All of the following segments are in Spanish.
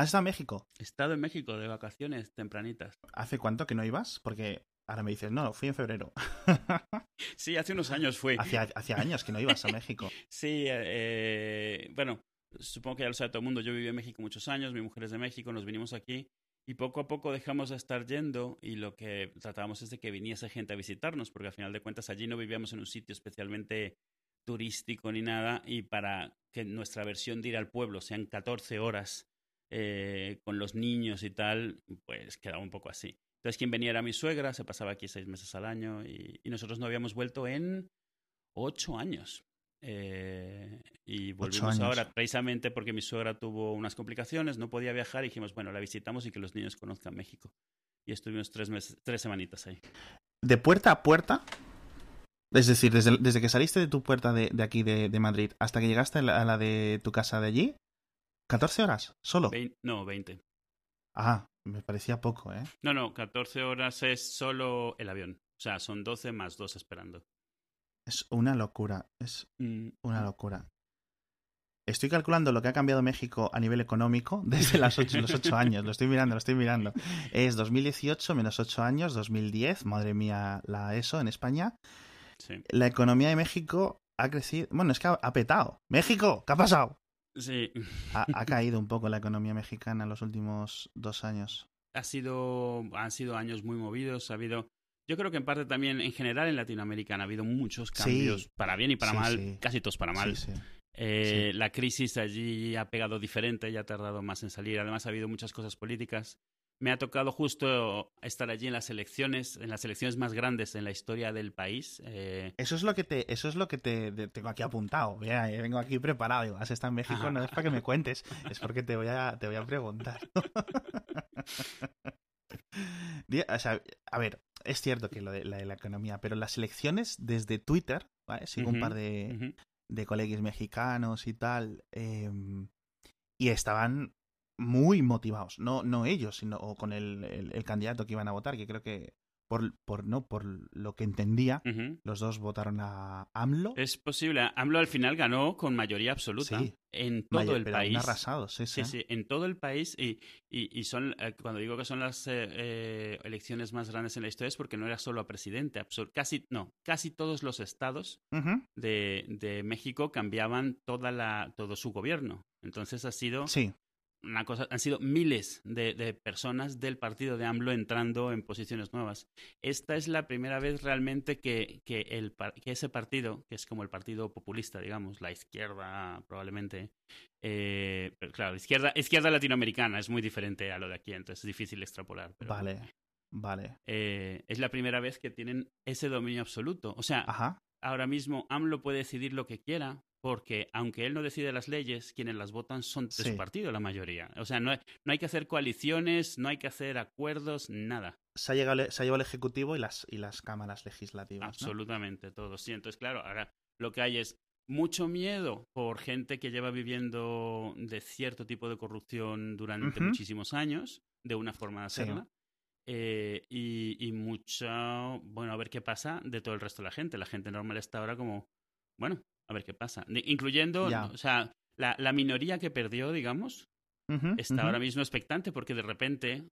¿Has estado en México? He estado en México de vacaciones tempranitas. ¿Hace cuánto que no ibas? Porque ahora me dices, no, fui en febrero. sí, hace unos años fue. Hacía, años que no ibas a México. sí, eh, bueno, supongo que ya lo sabe todo el mundo. Yo viví en México muchos años, mi mujer es de México, nos vinimos aquí y poco a poco dejamos de estar yendo y lo que tratábamos es de que viniese gente a visitarnos, porque al final de cuentas allí no vivíamos en un sitio especialmente turístico ni nada y para que nuestra versión de ir al pueblo sean 14 horas eh, con los niños y tal, pues quedaba un poco así. Entonces quien venía era mi suegra, se pasaba aquí seis meses al año y, y nosotros no habíamos vuelto en ocho años. Eh, y volvimos ahora precisamente porque mi suegra tuvo unas complicaciones, no podía viajar y dijimos, bueno, la visitamos y que los niños conozcan México. Y estuvimos tres, meses, tres semanitas ahí. ¿De puerta a puerta? Es decir, desde, desde que saliste de tu puerta de, de aquí de, de, Madrid hasta que llegaste a la, de tu casa de allí, ¿14 horas? ¿Solo? no, 20. Ah, me parecía poco, ¿eh? No, no, 14 horas es solo el avión. O sea, son 12 más 2 esperando. Es una locura, es mm. una locura. Estoy calculando lo que ha cambiado México a nivel económico desde las ocho, los ocho años. Lo estoy mirando, lo estoy mirando. Es 2018 menos ocho años, 2010. Madre mía, la ESO en España. La economía de México ha crecido. Bueno, es que ha, petado. México, ¿qué ha pasado? Sí. Ha, ha, caído un poco la economía mexicana en los últimos dos años. Ha sido, han sido años muy movidos. Ha habido yo creo que en parte también, en general en Latinoamérica han habido muchos cambios, para bien y para mal, casi todos para mal. Eh, la crisis allí ha pegado diferente y ha tardado más en salir. Además, ha habido muchas cosas políticas. Me ha tocado justo estar allí en las elecciones, en las elecciones más grandes en la historia del país. Eh. Eso es lo que te, eso es lo que te, tengo aquí apuntado. vengo aquí preparado. Digo, has estado en México, no es para que me cuentes, es porque te voy a, te voy a preguntar. o sea, a ver, es cierto que lo de la, economía, pero las elecciones desde Twitter, ¿vale? Sigo un par de, de colegas mexicanos y tal, em, y estaban muy motivados, no, no ellos, sino con el, el, candidato que iban a votar, que creo que por, por, no, por lo que entendía, los dos votaron a AMLO. Es posible. AMLO al final ganó con mayoría absoluta en todo el país. arrasados, sí, sí, sí. en todo el país. Y, y, son, eh, cuando digo que son las eh, eh, elecciones más grandes en la historia es porque no era solo a presidente. Casi, no, casi todos los estados de, de, México cambiaban toda la, todo su gobierno. Entonces ha sido sí una cosa, han sido miles de, personas del partido de AMLO entrando en posiciones nuevas. Esta es la primera vez realmente que, que, el, que ese partido, que es como el partido populista, digamos, la izquierda probablemente, eh, pero claro, izquierda, izquierda latinoamericana es muy diferente a lo de aquí, entonces es difícil extrapolar. vale, vale. Eh, es la primera vez que tienen ese dominio absoluto. O sea, ahora mismo AMLO puede decidir lo que quiera, porque aunque él no decide las leyes, quienes las votan son de su partido la mayoría. O sea, no hay, no hay que hacer coaliciones, no hay que hacer acuerdos, nada. Se ha, llegado, se ha llevado el Ejecutivo y las, y las cámaras legislativas. Absolutamente, todo. Sí, entonces, claro, ahora lo que hay es mucho miedo por gente que lleva viviendo de cierto tipo de corrupción durante muchísimos años, de una forma de hacerla. Eh, y, y mucho, bueno, a ver qué pasa de todo el resto de la gente. La gente normal está ahora como, bueno, a ver qué pasa. Incluyendo, o sea, la, la, minoría que perdió, digamos, está ahora mismo expectante porque de repente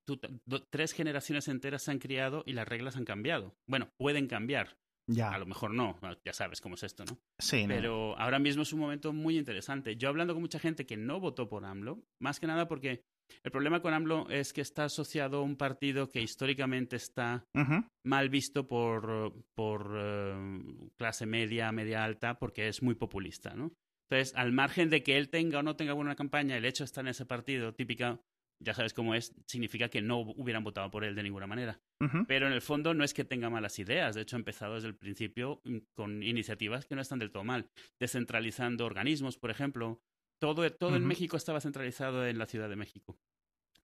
tres generaciones enteras se han criado y las reglas han cambiado. Bueno, pueden cambiar. Ya. A lo mejor no, ya sabes cómo es esto, ¿no? Sí. Pero ahora mismo es un momento muy interesante. Yo hablando con mucha gente que no votó por AMLO, más que nada porque el problema con AMLO es que está asociado a un partido que históricamente está mal visto por, por eh, clase media, media alta, porque es muy populista, ¿no? Entonces, al margen de que él tenga o no tenga buena campaña, el hecho de estar en ese partido típica, ya sabes cómo es, significa que no hubieran votado por él de ninguna manera. Pero en el fondo no es que tenga malas ideas, de hecho ha empezado desde el principio con iniciativas que no están del todo mal, descentralizando organismos, por ejemplo, todo, todo en México estaba centralizado en la Ciudad de México.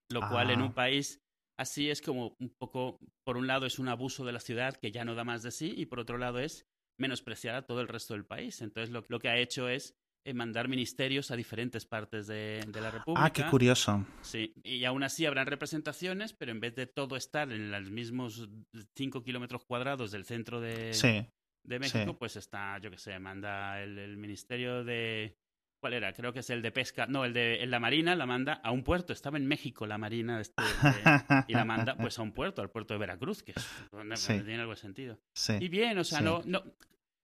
Lo cual en un ah. país así es como un poco, por un lado es un abuso de la ciudad que ya no da más de sí y por otro lado es menospreciar a todo el resto del país. Entonces lo, lo que ha hecho es eh, mandar ministerios a diferentes partes de, de, la República. Ah, qué curioso. Sí, y aún así habrán representaciones, pero en vez de todo estar en los mismos 5 kilómetros cuadrados del centro de, de México, pues está, yo qué sé, manda el, el Ministerio de ¿Cuál era? Creo que es el de pesca. No, el de la Marina la manda a un puerto. Estaba en México la Marina este, y la manda pues a un puerto, al puerto de Veracruz, que tiene algo de sentido. Y bien, o sea, no, no.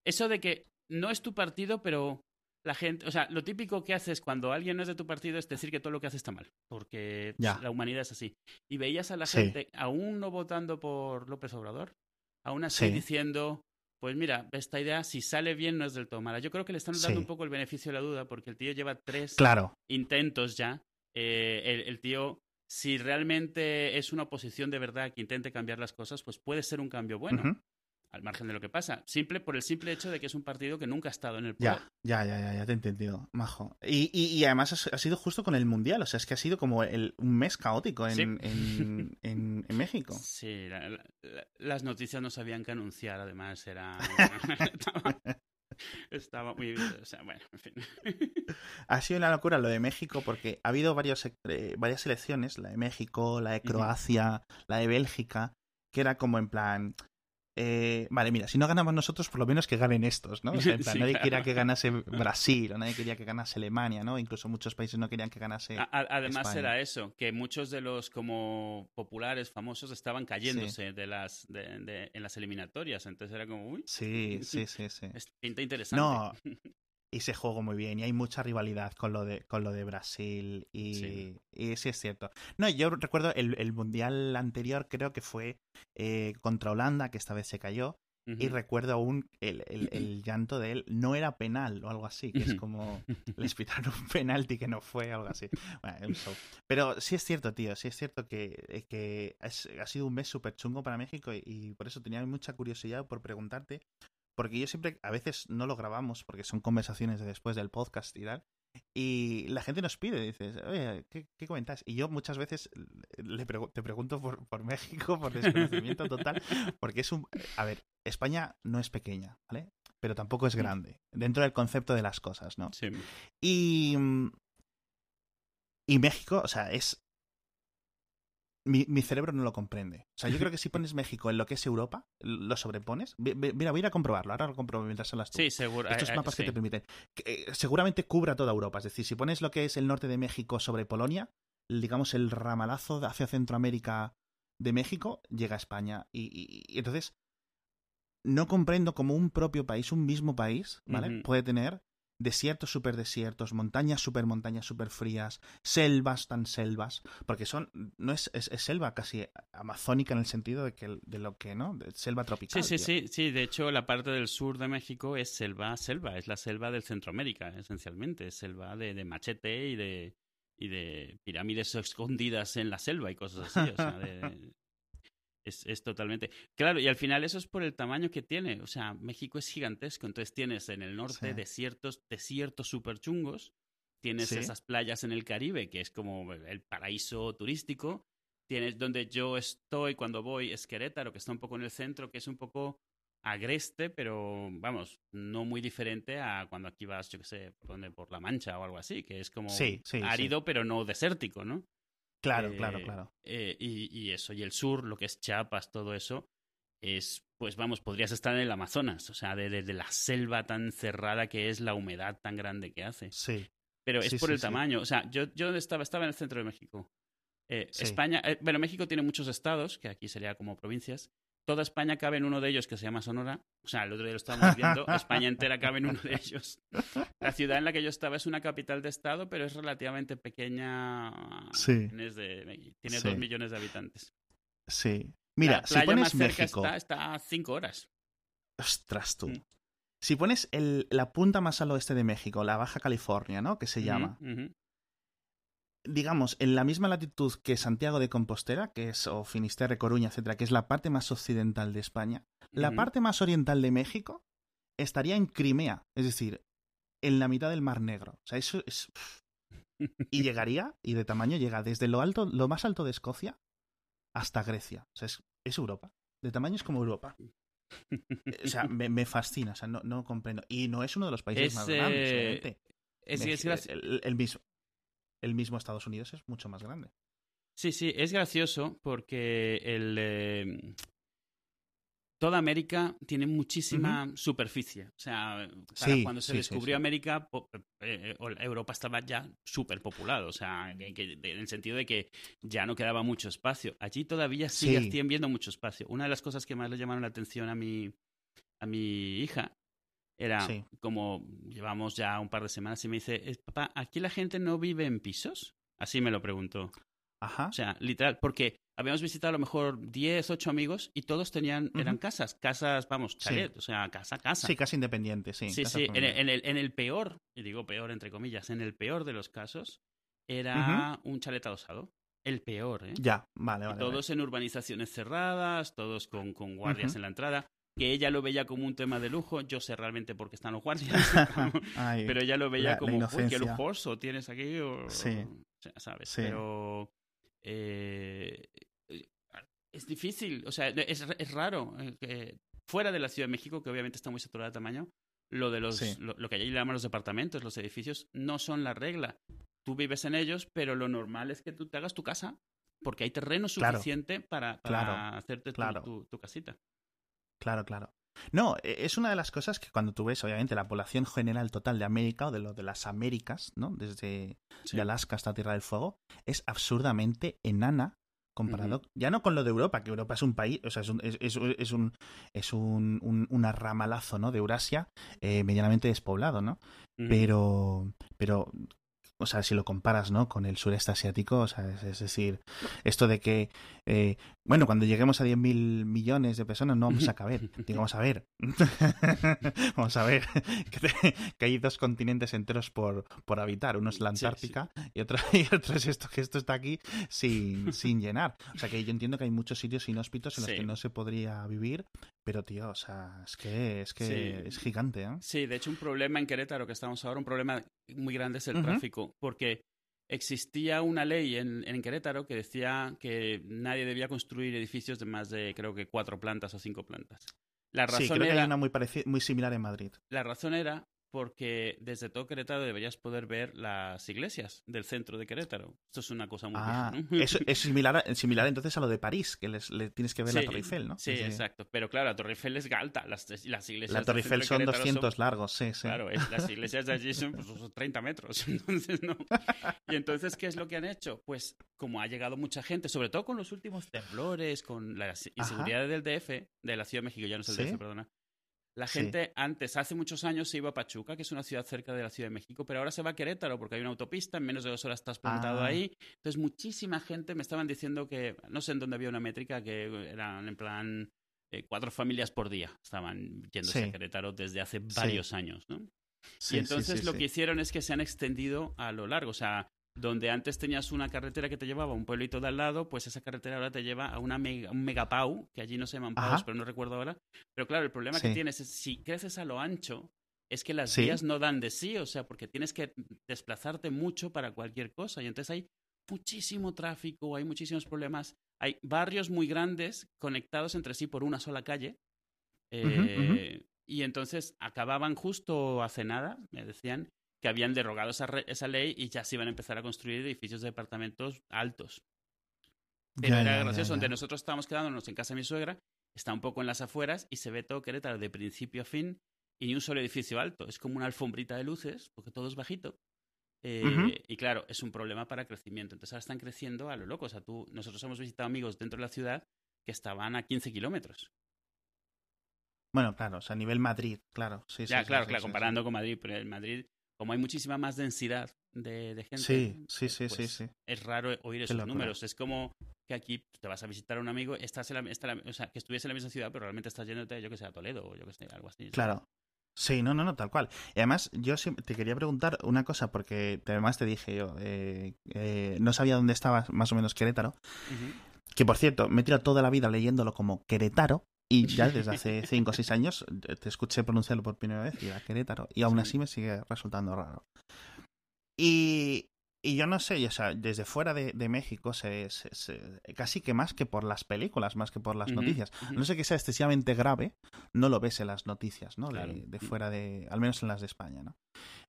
Eso de que no es tu partido, pero la gente, o sea, lo típico que haces cuando alguien no es de tu partido es decir que todo lo que hace está mal, porque la humanidad es así. Y veías a la gente, aún no votando por López Obrador, aún así diciendo, pues mira, esta idea, si sale bien, no es del todo mala. Yo creo que le están dando un poco el beneficio de la duda, porque el tío lleva tres intentos ya. Eh, el, tío, si realmente es una oposición de verdad que intente cambiar las cosas, pues puede ser un cambio bueno al margen de lo que pasa. Simple por el simple hecho de que es un partido que nunca ha estado en el poder. Ya, ya, ya, ya, te he entendido, majo. Y, y, además ha sido justo con el Mundial, o sea, es que ha sido como el, un mes caótico en, en, en, México. Sí, las noticias no sabían qué anunciar, además era... Estaba muy bien. O sea, bueno, en fin. Ha sido una locura lo de México porque ha habido varios, eh, varias elecciones, la de México, la de Croacia, la de Bélgica, que era como en plan, eh, vale, mira, si no ganamos nosotros, por lo menos que ganen estos, ¿no? O sea, nadie quería que ganase Brasil, o nadie quería que ganase Alemania, ¿no? Incluso muchos países no querían que ganase. además era eso, que muchos de los como populares, famosos, estaban cayéndose de las de, en las eliminatorias. Entonces era como, uy. Sí, sí, sí, sí. Pinta interesante. No, y se juego muy bien y hay mucha rivalidad con lo de, con lo de Brasil y sí. y sí es cierto. No, yo recuerdo el, el mundial anterior creo que fue eh, contra Holanda, que esta vez se cayó. Y recuerdo aún el, el, el, llanto de él, no era penal o algo así, que es como les pitaron un penalti que no fue, algo así. Bueno, Pero sí es cierto, tío, sí es cierto que, eh, que ha sido un mes súper chungo para México y, y, por eso tenía mucha curiosidad por preguntarte, porque yo siempre, a veces no lo grabamos porque son conversaciones de después del podcast y tal. Y la gente nos pide, dices, oye, ¿qué, qué comentas? Y yo muchas veces le te pregunto por, por México, por desconocimiento total, porque es un... A ver, España no es pequeña, ¿vale? Pero tampoco es mm. grande, dentro del concepto de las cosas, ¿no? Sí. Y... Y México, o sea, es mi, mi, cerebro no lo comprende. O sea, yo creo que si pones México en lo que es Europa, lo sobrepones. Mira, voy a ir a comprobarlo. Ahora lo compruebo mientras son las Sí, seguro. Estos mapas que te permiten. Eh, seguramente cubra toda Europa. Es decir, si pones lo que es el norte de México sobre Polonia, digamos el ramalazo hacia Centroamérica de México, llega a España. Y, y, entonces, no comprendo cómo un propio país, un mismo país, ¿vale? Puede tener desiertos super desiertos, montañas super montañas super frías, selvas tan selvas, porque son, no es, es, selva casi amazónica en el sentido de que de lo que, ¿no? selva tropical. Sí, sí, sí, sí, de hecho la parte del sur de México es selva, selva, es la selva del Centroamérica, esencialmente, es selva de, de machete y de y de pirámides escondidas en la selva y cosas así, o sea, de, es, es, totalmente. Claro, y al final eso es por el tamaño que tiene. O sea, México es gigantesco. Entonces tienes en el norte desiertos, desiertos súper chungos. Tienes esas playas en el Caribe, que es como el paraíso turístico. Tienes donde yo estoy cuando voy, es Querétaro, que está un poco en el centro, que es un poco agreste, pero vamos, no muy diferente a cuando aquí vas, yo qué sé, por, por La Mancha o algo así, que es como árido, pero no desértico, ¿no? Claro, claro, eh, claro. Eh, y, y, eso, y el sur, lo que es Chiapas, todo eso, es, pues vamos, podrías estar en el Amazonas, o sea, de, de, la selva tan cerrada que es, la humedad tan grande que hace. Sí. Pero es por el tamaño, o sea, yo, yo estaba, estaba en el centro de México. Eh, España, bueno, México tiene muchos estados, que aquí sería como provincias, toda España cabe en uno de ellos que se llama Sonora. O sea, el otro día lo estábamos viendo, España entera cabe en uno de ellos. La ciudad en la que yo estaba es una capital de estado, pero es relativamente pequeña. Sí. tiene dos millones de habitantes. Sí. Mira, si pones México... está, está, a cinco horas. Ostras, tú. Mm. Si pones el, la punta más al oeste de México, la Baja California, ¿no? Que se llama digamos, en la misma latitud que Santiago de Compostela, que es, o Finisterre, Coruña, etcétera, que es la parte más occidental de España, la parte más oriental de México estaría en Crimea, es decir, en la mitad del Mar Negro. O sea, eso es. Y llegaría, y de tamaño llega desde lo alto, lo más alto de Escocia hasta Grecia. O sea, es, Europa. De tamaño es como Europa. O sea, me, fascina, o sea, no, no, comprendo. Y no es uno de los países más grandes, obviamente. Es, el, mismo el mismo Estados Unidos es mucho más grande. Sí, sí, es gracioso porque el... Eh, toda América tiene muchísima superficie. O sea, cuando se descubrió América, eh, Europa estaba ya súper poblado. O sea, en el sentido de que ya no quedaba mucho espacio. Allí todavía sigue viendo mucho espacio. Una de las cosas que más le llamaron la atención a mi, a mi hija era como llevamos ya un par de semanas y me dice, papá, ¿aquí la gente no vive en pisos? Así me lo preguntó. Ajá. O sea, literal, porque habíamos visitado a lo mejor 10, 8 amigos y todos tenían, eran casas, casas, vamos, chalet, o sea, casa, casa. Sí, casa independiente, sí. Sí, sí, en el, en, el, peor, y digo peor entre comillas, en el peor de los casos, era un chalet adosado. El peor, ¿eh? Ya, vale, vale. todos en urbanizaciones cerradas, todos con, con guardias en la entrada que ella lo veía como un tema de lujo, yo sé realmente por qué están los guardias, pero ella lo veía como, qué lujoso tienes aquí, sí. ¿sabes? Pero eh, es difícil, o sea, es, es raro. Eh, fuera de la Ciudad de México, que obviamente está muy saturada de tamaño, lo de los, lo, que allí llaman los departamentos, los edificios, no son la regla. Tú vives en ellos, pero lo normal es que tú te hagas tu casa, porque hay terreno suficiente para, para hacerte tu, tu, casita. Claro, claro. No, e, es una de las cosas que cuando tú ves, obviamente, la población general total de América o de lo de las Américas, ¿no? Desde Alaska hasta Tierra del Fuego, es absurdamente enana comparado ya no con lo de Europa, que Europa es un país, o sea, es un, es, es, un, es un, un, ramalazo, ¿no? De Eurasia eh, medianamente despoblado, ¿no? Pero, pero o sea, si lo comparas, ¿no? Con el sureste asiático, o sea, es, decir, esto de que, eh, bueno, cuando lleguemos a 10.000 millones de personas no vamos a caber. vamos a ver, vamos a ver que, hay dos continentes enteros por, por habitar. Uno es la Antártica Y, otro, y otro es esto, que esto está aquí sin, sin llenar. O sea, que yo entiendo que hay muchos sitios inhóspitos en los que no se podría vivir, pero tío, o sea, es que es que es gigante, ¿eh? Sí, de hecho un problema en Querétaro que estamos ahora, un problema muy grande es el tráfico, porque existía una ley en, en, Querétaro que decía que nadie debía construir edificios de más de, creo que, cuatro plantas o cinco plantas. La razón sí, creo que hay una muy, muy similar en Madrid. La razón era porque desde todo Querétaro deberías poder ver las iglesias del centro de Querétaro. Esto es una cosa muy ah, eso es similar, similar entonces a lo de París, que les, tienes que ver la Torre Eiffel, ¿no? Sí, exacto. Pero claro, la Torre Eiffel es alta, las, las iglesias La Torre Eiffel son 200 largos, sí, sí. Claro, las iglesias de allí son pues, 30 metros, entonces no. Y entonces, ¿qué es lo que han hecho? Pues como ha llegado mucha gente, sobre todo con los últimos temblores, con la inseguridad del DF, de la Ciudad de México, ya no es el DF, perdona, la gente antes, hace muchos años, se iba a Pachuca, que es una ciudad cerca de la Ciudad de México, pero ahora se va a Querétaro porque hay una autopista, en menos de dos horas estás plantado ah. ahí. Entonces, muchísima gente me estaban diciendo que, no sé en dónde había una métrica, que eran en plan eh, cuatro familias por día estaban yéndose a Querétaro desde hace varios años, ¿no? y entonces lo que hicieron es que se han extendido a lo largo, o sea, donde antes tenías una carretera que te llevaba a un pueblito de al lado, pues esa carretera ahora te lleva a una un megapau, que allí no se llaman paus, pero no recuerdo ahora. Pero claro, el problema que tienes es si creces a lo ancho, es que las vías no dan de sí, o sea, porque tienes que desplazarte mucho para cualquier cosa. Y entonces hay muchísimo tráfico, hay muchísimos problemas. Hay barrios muy grandes conectados entre sí por una sola calle. Eh, y entonces acababan justo hace nada, me decían, que habían derogado esa, esa ley y ya se iban a empezar a construir edificios de departamentos altos. Pero era gracioso, donde nosotros estábamos quedándonos en casa de mi suegra, está un poco en las afueras y se ve todo Querétaro de principio a fin y ni un solo edificio alto. Es como una alfombrita de luces, porque todo es bajito. Eh, y claro, es un problema para crecimiento. Entonces ahora están creciendo a lo loco. O sea, tú, nosotros hemos visitado amigos dentro de la ciudad que estaban a 15 kilómetros. Bueno, claro, o sea, a nivel Madrid, claro. Sí, ya, claro, claro, comparando con Madrid, pero en Madrid como hay muchísima más densidad de, gente, sí, sí, sí, sí, pues sí, es raro oír esos números. Es como que aquí te vas a visitar a un amigo, estás en la, o sea, que estuviese en la misma ciudad, pero realmente estás yéndote, yo que sé, a Toledo o yo que sé, algo así. Claro. Sí, no, no, no, tal cual. Y además, yo te quería preguntar una cosa, porque además te dije yo, eh, eh, no sabía dónde estaba más o menos Querétaro. Que por cierto, me he tirado toda la vida leyéndolo como Querétaro, y ya desde hace 5 o 6 años eh, te escuché pronunciarlo por primera vez y era Querétaro. Y aún así me sigue resultando raro. Y, y yo no sé, o sea, desde fuera de, México, se, casi que más que por las películas, más que por las noticias. No sé que sea excesivamente grave, no lo ves en las noticias, ¿no? De, fuera de, al menos en las de España, ¿no?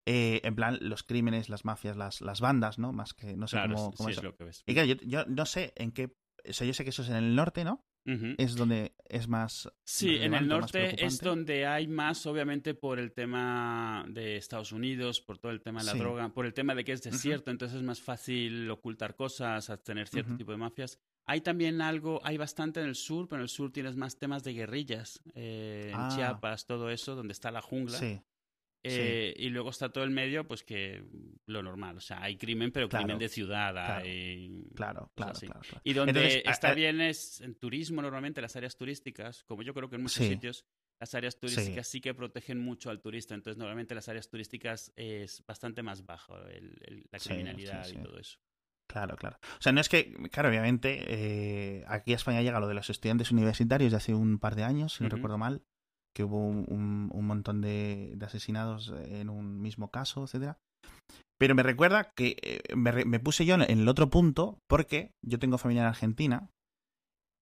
Eh, en plan, los crímenes, las mafias, las, las bandas, ¿no? Más que, no sé cómo, es lo que ves. Y claro, yo, yo, no sé en qué o sea, yo sé que eso es en el norte, ¿no? Es donde es más. Sí, en el norte es donde hay más, obviamente, por el tema de Estados Unidos, por todo el tema de la droga, por el tema de que es desierto, entonces es más fácil ocultar cosas, tener cierto tipo de mafias. Hay también algo, hay bastante en el sur, pero en el sur tienes más temas de guerrillas, eh, en ah. Chiapas, todo eso, donde está la jungla. Sí. Eh, y luego está todo el medio, pues que lo normal. O sea, hay crimen, pero crimen de ciudad. Claro, claro, claro, Y donde está bien es en turismo, normalmente, las áreas turísticas, como yo creo que en muchos sitios, las áreas turísticas sí. que protegen mucho al turista. Entonces, normalmente las áreas turísticas es bastante más bajo la criminalidad y todo eso. Claro, claro. O sea, no es que, claro, obviamente, eh, aquí a España llega lo de los estudiantes universitarios de hace un par de años, si no recuerdo mal, que hubo un, montón de, asesinados en un mismo caso, etcétera. Pero me recuerda que eh, me, me, puse yo en el otro punto porque yo tengo familia en Argentina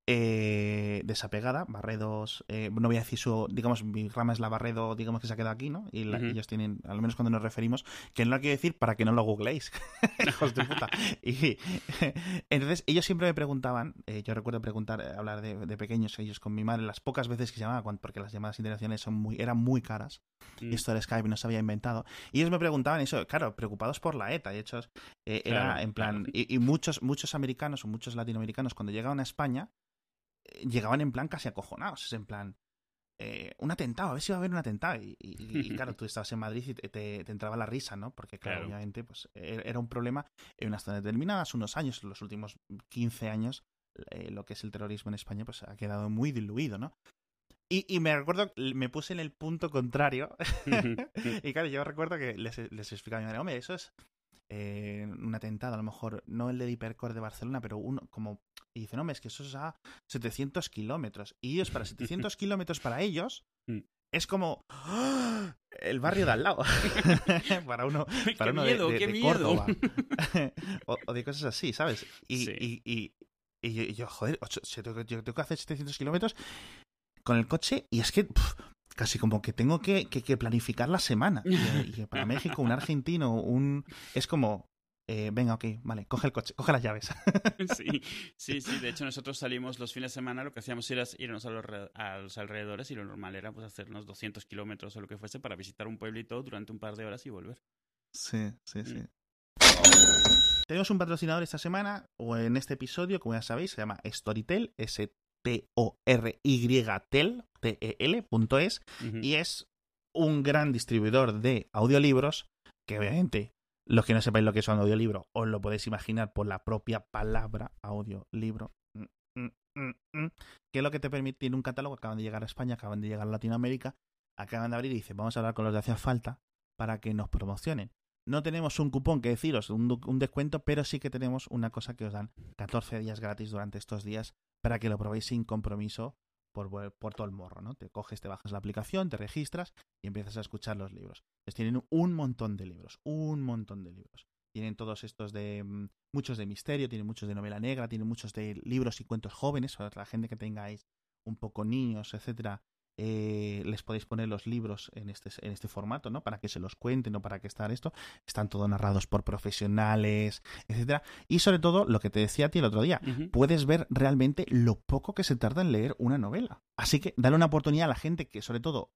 eh, desapegada, Barredos, eh, no voy a decir su, digamos, mi rama es la Barredo, digamos que se ha quedado aquí, ¿no? Y ellos tienen, al menos cuando nos referimos, que no lo quiero decir para que no lo googleéis, hijos de puta. Y, entonces, ellos siempre me preguntaban, eh, yo recuerdo preguntar, hablar de, pequeños ellos con mi madre, las pocas veces que se llamaban, porque las llamadas internacionales son muy, eran muy caras, y mm. esto de Skype no se había inventado, y ellos me preguntaban eso, claro, preocupados por la ETA, de hecho, era en plan, y, y, muchos, muchos americanos o muchos latinoamericanos cuando llegaban a España, llegaban en plan casi acojonados. Es en plan, eh, un atentado, a ver si va a haber un atentado. Y, claro, tú estabas en Madrid y te, entraba la risa, ¿no? Porque, claro, obviamente, pues e, era un problema en unas zonas determinadas, unos años, los últimos 15 años, eh, lo que es el terrorismo en España, pues ha quedado muy diluido, ¿no? Y, me recuerdo, me puse en el punto contrario. y claro, yo recuerdo que les, les explicaba a mi madre, hombre, eso es eh, un atentado, a lo mejor no el de Hipercore de Barcelona, pero uno como... Y dice, no, es que eso es a 700 kilómetros. Y ellos, para 700 kilómetros para ellos, mm. es como ¡ah! el barrio de al lado. para uno, para uno de, Córdoba. o, de cosas así, ¿sabes? Y, y, y, yo, joder, yo tengo que hacer 700 kilómetros con el coche y es que casi como que tengo que, planificar la semana. Y, para México, un argentino, un... Es como, eh, venga, ok, vale, coge el coche, coge las llaves. Sí, sí, sí. De hecho, nosotros salimos los fines de semana, lo que hacíamos era irnos a los, a los alrededores y lo normal era pues hacernos 200 kilómetros o lo que fuese para visitar un pueblito durante un par de horas y volver. Sí, sí, sí. Mm. Tenemos un patrocinador esta semana, o en este episodio, como ya sabéis, se llama Storytel, S T-O-R-Y-Tel, T-E-L.es, y es un gran distribuidor de audiolibros que obviamente los que no sepáis lo que es un audiolibro os lo podéis imaginar por la propia palabra audiolibro. Mm, mm, mm, que es lo que te permite, tiene un catálogo, acaban de llegar a España, acaban de llegar a Latinoamérica, acaban de abrir y dice, vamos a hablar con los de hacía falta para que nos promocionen. No tenemos un cupón que deciros, un, un, descuento, pero sí que tenemos una cosa que os dan 14 días gratis durante estos días para que lo probéis sin compromiso por, por, todo el morro, ¿no? Te coges, te bajas la aplicación, te registras y empiezas a escuchar los libros. Les tienen un montón de libros, un montón de libros. Tienen todos estos de mm, muchos de misterio, tienen muchos de novela negra, tienen muchos de libros y cuentos jóvenes, para la gente que tengáis un poco niños, etcétera, eh, les podéis poner los libros en este, en este formato, ¿no? Para que se los cuenten o para que estar esto. Están todos narrados por profesionales, etcétera. Y sobre todo, lo que te decía a ti el otro día, puedes ver realmente lo poco que se tarda en leer una novela. Así que dale una oportunidad a la gente que, sobre todo,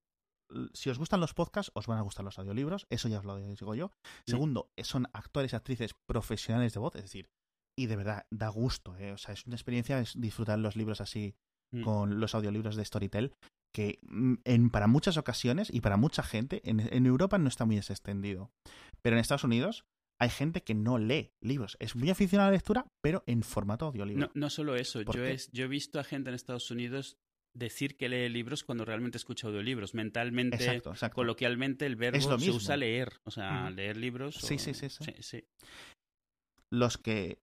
si os gustan los podcasts, os van a gustar los audiolibros, eso ya os lo digo yo. Segundo, son actores y actrices profesionales de voz, es decir, y de verdad da gusto, ¿eh? o sea, es una experiencia disfrutar los libros así mm. con los audiolibros de Storytel, que mm, en, para muchas ocasiones y para mucha gente en, en, Europa no está muy extendido. Pero en Estados Unidos hay gente que no lee libros. Es muy aficionada a la lectura, pero en formato audiolibro. No, no solo eso. Yo, yo he visto a gente en Estados Unidos decir que lee libros cuando realmente escucha audiolibros. Mentalmente, coloquialmente, el verbo se usa leer. O sea, leer libros. Sí, sí, sí, sí, sí. Los que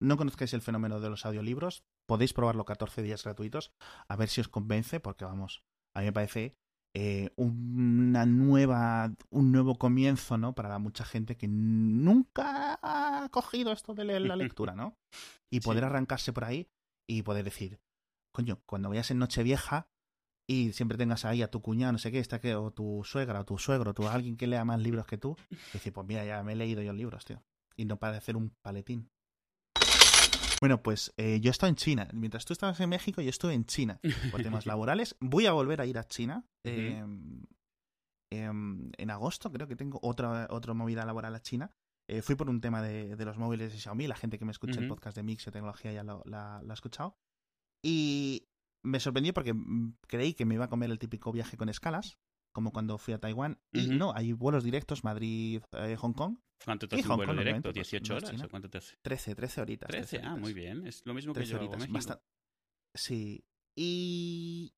no conozcáis el fenómeno de los audiolibros, podéis probarlo 14 días gratuitos, a ver si os convence, porque vamos, a mí me parece eh, una nueva, un nuevo comienzo, ¿no? Para mucha gente que nunca ha cogido esto de leer la lectura, ¿no? Y poder arrancarse por ahí y poder decir, coño, cuando vayas en Nochevieja y siempre tengas ahí a tu cuñado, no sé qué, está que, o tu suegra, o tu suegro, o tu alguien que lea más libros que tú, decir, pues mira, ya me he leído yo libros, tío. Y no para hacer un paletín. Bueno, pues eh, yo he estado en China. Mientras tú estabas en México, yo estuve en China por temas laborales. Voy a volver a ir a China. Em, em, en agosto creo que tengo otra, otra movida laboral a China. Eh, fui por un tema de, los móviles de Xiaomi. La gente que me escucha el podcast de Mix Tecnología ya lo, la, ha escuchado. Y me sorprendió porque mm, creí que me iba a comer el típico viaje con escalas, como cuando fui a Taiwán. Y no, hay vuelos directos Madrid-Hong eh, Kong. ¿Cuánto te hace un vuelo directo? ¿18 pues, horas? ¿O cuánto te hace? 13, 13 horitas. 13, ah, muy bien. Es lo mismo que yo horitas. Sí. Y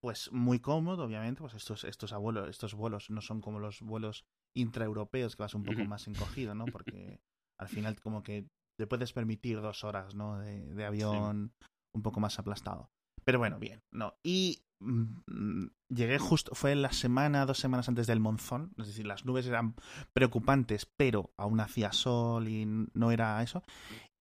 pues muy cómodo, obviamente, pues estos, estos, abuelos, estos vuelos no son como los vuelos intraeuropeos que vas un poco más encogido, ¿no? Porque al final como que te puedes permitir dos horas, ¿no? De, avión un poco más aplastado. Pero bueno, bien, no. Y mm, llegué justo, fue la semana, dos semanas antes del monzón, es decir, las nubes eran preocupantes, pero aún hacía sol y no era eso.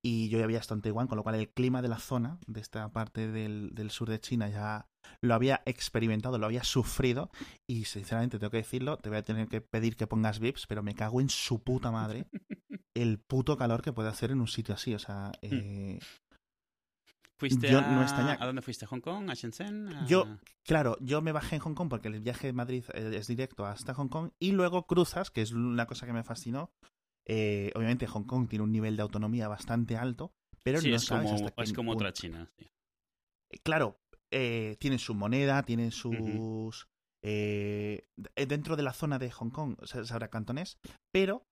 Y yo ya había estado en Taiwán, con lo cual el clima de la zona, de esta parte del, del sur de China, ya lo había experimentado, lo había sufrido. Y sinceramente, tengo que decirlo, te voy a tener que pedir que pongas VIPs, pero me cago en su puta madre el puto calor que puede hacer en un sitio así. O sea, hmm. eh, ¿Fuiste a... a... dónde fuiste? ¿A Hong Kong? ¿A Shenzhen? Yo, claro, yo me bajé en Hong Kong porque el viaje de Madrid eh, es directo hasta Hong Kong y luego cruzas, que es una cosa que me fascinó. Eh, obviamente Hong Kong tiene un nivel de autonomía bastante alto, pero no es sabes como, es como otra China. Eh, claro, eh, tienen su moneda, tienen sus... dentro de la zona de Hong Kong se, habla cantonés, pero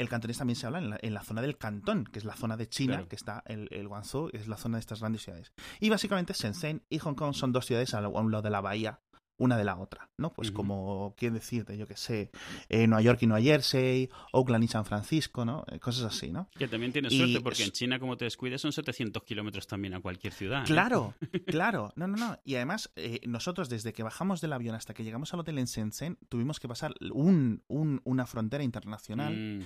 el cantonés también se habla en la, zona del cantón, que es la zona de China, que está el, el Guangzhou, es la zona de estas grandes ciudades. Y básicamente Shenzhen y Hong Kong son dos ciudades a un lado de la bahía una de la otra, ¿no? Pues como, ¿quién decirte? Yo que sé, eh, Nueva York y Nueva Jersey, Oakland y San Francisco, ¿no? Eh, cosas así, ¿no? Que también tienes suerte porque en China, como te descuides, son 700 kilómetros también a cualquier ciudad. ¿eh? Claro, claro. No, no, no. Y además, nosotros desde que bajamos del avión hasta que llegamos al hotel en Shenzhen, tuvimos que pasar un, una frontera internacional mm.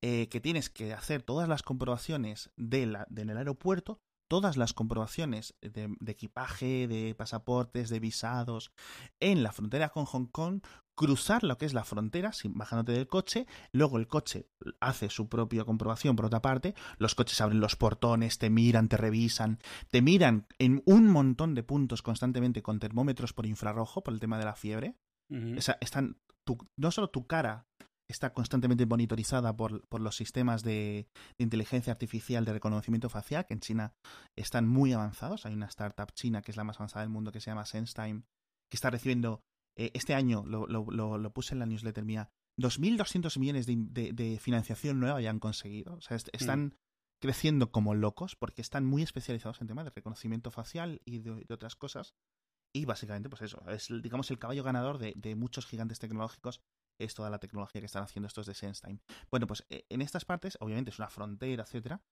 Que tienes que hacer todas las comprobaciones de la, del aeropuerto todas las comprobaciones de, equipaje, de pasaportes, de visados en la frontera con Hong Kong, cruzar lo que es la frontera sin, bajándote del coche, luego el coche hace su propia comprobación por otra parte, los coches abren los portones, te miran, te revisan, te miran en un montón de puntos constantemente con termómetros por infrarrojo por el tema de la fiebre. están no solo tu cara está constantemente monitorizada por, por los sistemas de, inteligencia artificial de reconocimiento facial, que en China están muy avanzados. Hay una startup china que es la más avanzada del mundo que se llama SenseTime, que está recibiendo, eh, este año lo, lo, lo, puse en la newsletter mía, 2.200 millones de, de, financiación nueva ya han conseguido. O sea, están mm. creciendo como locos porque están muy especializados en temas de reconocimiento facial y de, otras cosas. Y básicamente, pues eso, es digamos el caballo ganador de, de muchos gigantes tecnológicos es toda la tecnología que están haciendo estos de SenseTime. Bueno, pues eh, en estas partes, obviamente es una frontera, etcétera,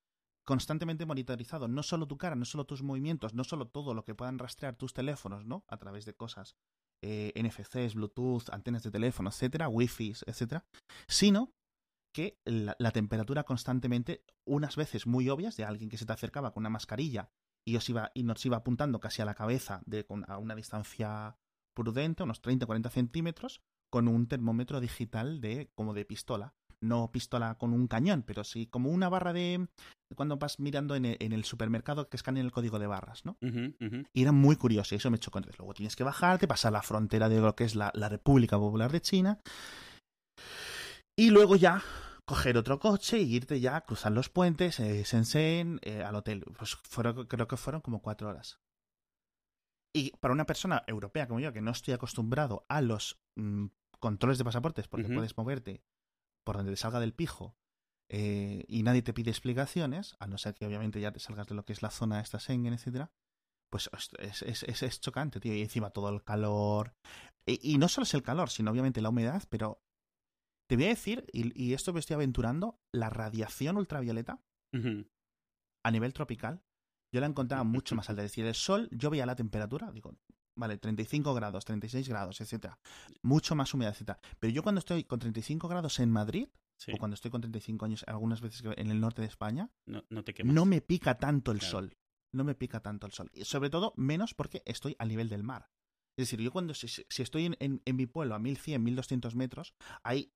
constantemente monitorizado, no solo tu cara, no solo tus movimientos, no solo todo lo que puedan rastrear tus teléfonos, ¿no? A través de cosas eh, NFCs, Bluetooth, antenas de teléfono, etcétera, Wi-Fi, etcétera, sino que la, temperatura constantemente, unas veces muy obvias, de alguien que se te acercaba con una mascarilla y, os iba, y nos iba apuntando casi a la cabeza de, a una distancia prudente, unos 30-40 centímetros, con un termómetro digital de como de pistola. No pistola con un cañón, pero sí como una barra de cuando vas mirando en el, supermercado que escanea el código de barras, ¿no? Y era muy curioso, y eso me chocó. Entonces, luego tienes que bajarte, pasar la frontera de lo que es la, República Popular de China. Y luego ya coger otro coche y irte ya, cruzar los puentes, eh, Shenzhen, eh, al hotel. Pues fueron, creo que fueron como cuatro horas. Y para una persona europea como yo, que no estoy acostumbrado a los mm, controles de pasaportes, porque puedes moverte por donde te salga del pijo eh, y nadie te pide explicaciones, a no ser que obviamente ya te salgas de lo que es la zona esta Schengen, etcétera, pues es, es, es, chocante, tío. Y encima todo el calor. Y, no solo es el calor, sino obviamente la humedad, pero te voy a decir, y, esto me estoy aventurando, la radiación ultravioleta a nivel tropical, yo la encontraba mucho más alta. Es decir, el sol, yo veía la temperatura, digo, vale, 35 grados, 36 grados, etcétera. Mucho más humedad, etcétera. Pero yo cuando estoy con 35 grados en Madrid, o cuando estoy con 35 años, algunas veces en el norte de España, no, no, me pica tanto el sol. No me pica tanto el sol. Y sobre todo, menos porque estoy al nivel del mar. Es decir, yo cuando, si, estoy en, en, mi pueblo a 1100, 1200 metros, hay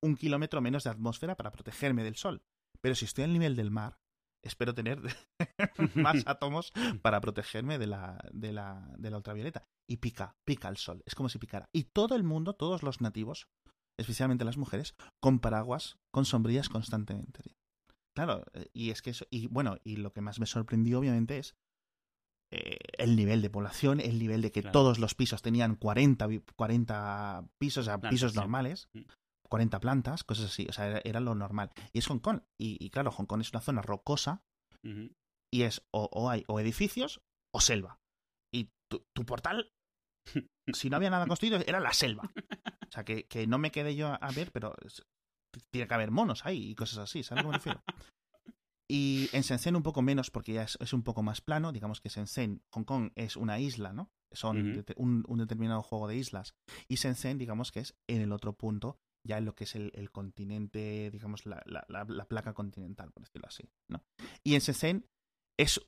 un kilómetro menos de atmósfera para protegerme del sol. Pero si estoy al nivel del mar, espero tener más átomos para protegerme de la, de, la, de la ultravioleta. Y pica, pica el sol, es como si picara. Y todo el mundo, todos los nativos, especialmente las mujeres, con paraguas, con sombrillas constantemente. Claro, eh, y es que eso, y bueno, y lo que más me sorprendió obviamente es eh, el nivel de población, el nivel de que todos los pisos tenían 40, 40 pisos, o sea, pisos normales, 40 mm. plantas, cosas así, o sea, era, lo normal. Y es Hong Kong, y, claro, Hong Kong es una zona rocosa, y es o, hay o edificios o selva. Y tu, portal, si no había nada construido, era la selva. O sea, que, que no me quedé yo a, ver, pero tiene que haber monos ahí y cosas así, ¿sabes cómo me refiero? Y en Shenzhen un poco menos porque ya es, un poco más plano. Digamos que Shenzhen, Hong Kong es una isla, ¿no? Son un, determinado juego de islas. Y Shenzhen, digamos que es en el otro punto, ya en lo que es el, continente, digamos, la, la, placa continental, por decirlo así, ¿no? Y en Shenzhen es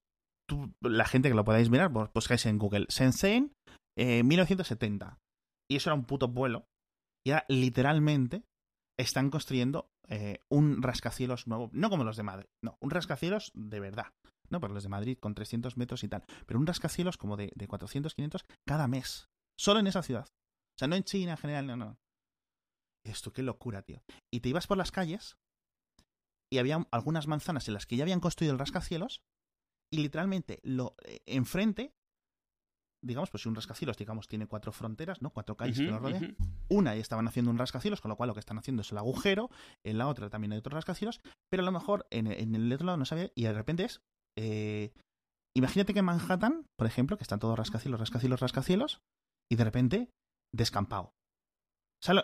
la gente que lo podáis mirar, pues buscáis en Google. Shenzhen, eh, 1970. Y eso era un puto vuelo. Y era literalmente están construyendo eh, un rascacielos nuevo, no como los de Madrid, no, un rascacielos de verdad, no, pero los de Madrid con 300 metros y tal, pero un rascacielos como de, de 400, 500 cada mes, solo en esa ciudad. O sea, no en China en general, no, no. Esto, qué locura, tío. Y te ibas por las calles y había algunas manzanas en las que ya habían construido el rascacielos y literalmente lo eh, enfrente digamos, pues si un rascacielos, digamos, tiene cuatro fronteras, ¿no? Cuatro calles que lo rodean. Una ya estaban haciendo un rascacielos, con lo cual lo que están haciendo es el agujero. En la otra también hay otro rascacielos, pero a lo mejor en, el otro lado no sabía y de repente es... Eh, imagínate que en Manhattan, por ejemplo, que están todos rascacielos, rascacielos, rascacielos, y de repente descampado.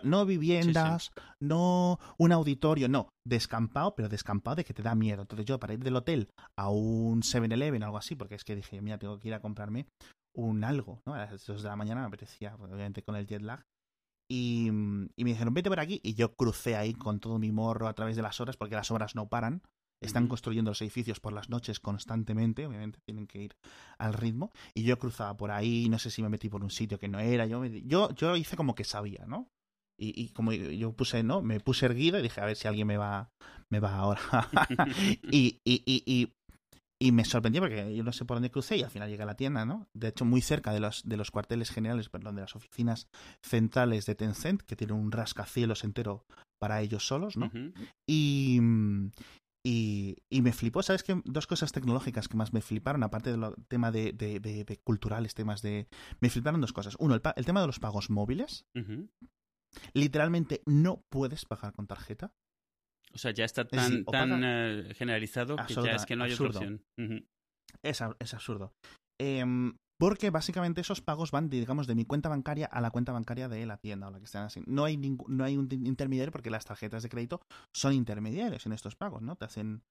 No viviendas, no un auditorio, no, descampado, pero descampado de que te da miedo. Entonces yo para ir del hotel a un 7-Eleven o algo así, porque es que dije, mira, tengo que ir a comprarme un algo, ¿no? A las 2 de la mañana me apetecía, pues, obviamente con el jet lag. Y, y, me dijeron, vete por aquí. Y yo crucé ahí con todo mi morro a través de las horas, porque las horas no paran. Están construyendo los edificios por las noches constantemente, obviamente tienen que ir al ritmo. Y yo cruzaba por ahí, no sé si me metí por un sitio que no era. Yo, yo, yo hice como que sabía, ¿no? Y, y, como yo puse, ¿no? Me puse erguido y dije, a ver si alguien me va, me va ahora. y, y, y, y me sorprendió porque yo no sé por dónde crucé y al final llegué a la tienda, ¿no? De hecho, muy cerca de los, de los cuarteles generales, perdón, de las oficinas centrales de Tencent, que tienen un rascacielos entero para ellos solos, ¿no? y, y, y, me flipó, ¿sabes qué? Dos cosas tecnológicas que más me fliparon, aparte del tema de, de, de, culturales, temas de... Me fliparon dos cosas. Uno, el, el tema de los pagos móviles. Literalmente no puedes pagar con tarjeta. O sea, ya está tan, tan eh, generalizado que ya es que no hay otra opción. es, absurdo. Em, porque básicamente esos pagos van, digamos, de mi cuenta bancaria a la cuenta bancaria de la tienda o la que estén así. No hay, no hay un intermediario porque las tarjetas de crédito son intermediarios en estos pagos, ¿no? Te hacen,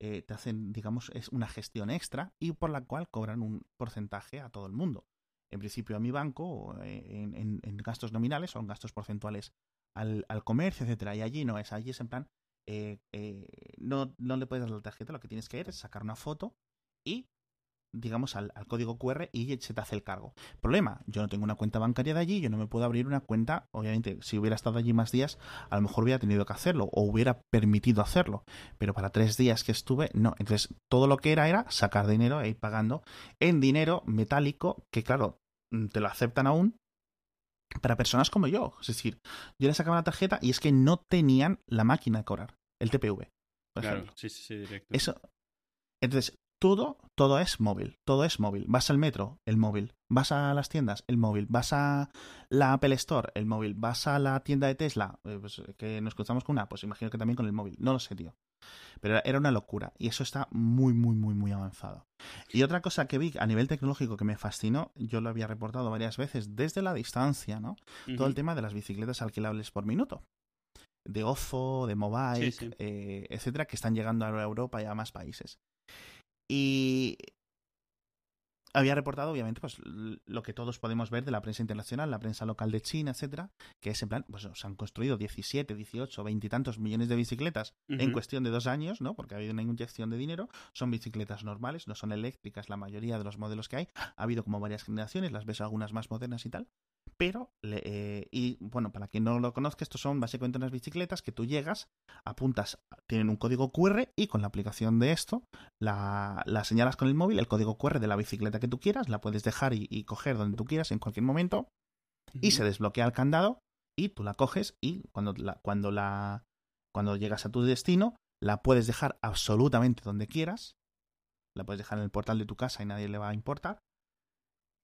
eh, te hacen, digamos, es una gestión extra y por la cual cobran un porcentaje a todo el mundo. En principio a mi banco, eh, en, en, gastos nominales, son gastos porcentuales al, al comercio, etcétera. Y allí no es, allí es en plan, eh, eh, no, no le puedes dar la tarjeta, lo que tienes que hacer es sacar una foto y, digamos, al, código QR y se te hace el cargo. Problema, yo no tengo una cuenta bancaria de allí, yo no me puedo abrir una cuenta, obviamente, si hubiera estado allí más días, a lo mejor hubiera tenido que hacerlo o hubiera permitido hacerlo, pero para tres días que estuve, no. Entonces, todo lo que era era sacar dinero e ir pagando en dinero metálico, que claro, mm, te lo aceptan aún, para personas como yo. Es decir, yo le sacaba la tarjeta y es que no tenían la máquina de cobrar el TPV. claro, sí, sí, sí, directo. Eso. Entonces, todo, todo es móvil, todo es móvil. Vas al metro, el móvil. Vas a las tiendas, el móvil. Vas a la Apple Store, el móvil. Vas a la tienda de Tesla, eh, pues, que nos cruzamos con una, pues imagino que también con el móvil. No lo sé, tío. Pero era una locura. Y eso está muy, muy, muy, muy avanzado. Y otra cosa que vi a nivel tecnológico que me fascinó, yo lo había reportado varias veces desde la distancia, ¿no? Todo el tema de las bicicletas alquilables por minuto de OFO, de Mobile, eh, etcétera, que están llegando a Europa y a más países. Y había reportado, obviamente, pues lo que todos podemos ver de la prensa internacional, la prensa local de China, etcétera, que es en plan, pues se han construido 17, 18, 20 y tantos millones de bicicletas en cuestión de dos años, ¿no? Porque ha habido una inyección de dinero. Son bicicletas normales, no son eléctricas la mayoría de los modelos que hay. Ha habido como varias generaciones, las ves algunas más modernas y tal. Pero, eh, y bueno, para quien no lo conozca, estos son básicamente unas bicicletas que tú llegas, apuntas, tienen un código QR y con la aplicación de esto la, señalas con el móvil, el código QR de la bicicleta que tú quieras, la puedes dejar y, coger donde tú quieras en cualquier momento y se desbloquea el candado y tú la coges y cuando la, cuando la cuando llegas a tu destino la puedes dejar absolutamente donde quieras, la puedes dejar en el portal de tu casa y nadie le va a importar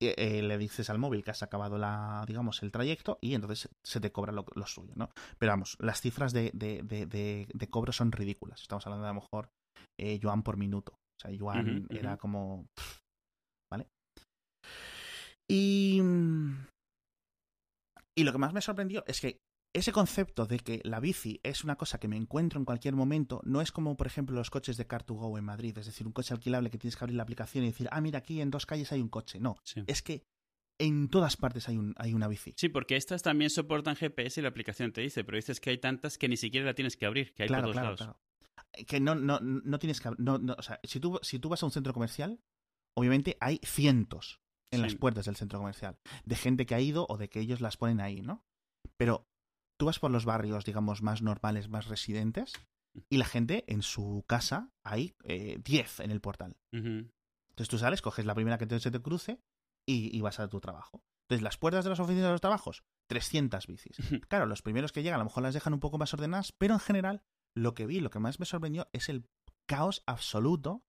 eh, le dices al móvil que has acabado la, digamos, el trayecto y entonces se te cobra lo, suyo, ¿no? Pero vamos, las cifras de, de, de, cobro son ridículas. Estamos hablando de a lo mejor eh, yuan por minuto. O sea, yuan era como... ¿Vale? Y... Y lo que más me sorprendió es que ese concepto de que la bici es una cosa que me encuentro en cualquier momento no es como, por ejemplo, los coches de Car2Go en Madrid, es decir, un coche alquilable que tienes que abrir la aplicación y decir, ah, mira, aquí en dos calles hay un coche. No, es que en todas partes hay, un, hay una bici. Sí, porque estas también soportan GPS y la aplicación te dice, pero dices que hay tantas que ni siquiera la tienes que abrir, que hay por todos lados. Claro. Que no, no, no tienes que... No, no, o sea, si tú, si tú vas a un centro comercial, obviamente hay cientos en las puertas del centro comercial, de gente que ha ido o de que ellos las ponen ahí, ¿no? Pero tú vas por los barrios, digamos, más normales, más residentes, y la gente en su casa hay 10 eh, en el portal. Entonces tú sales, coges la primera que te, se te cruce y, vas a tu trabajo. Entonces las puertas de las oficinas de los trabajos, 300 bicis. Claro, los primeros que llegan a lo mejor las dejan un poco más ordenadas, pero en general lo que vi, lo que más me sorprendió es el caos absoluto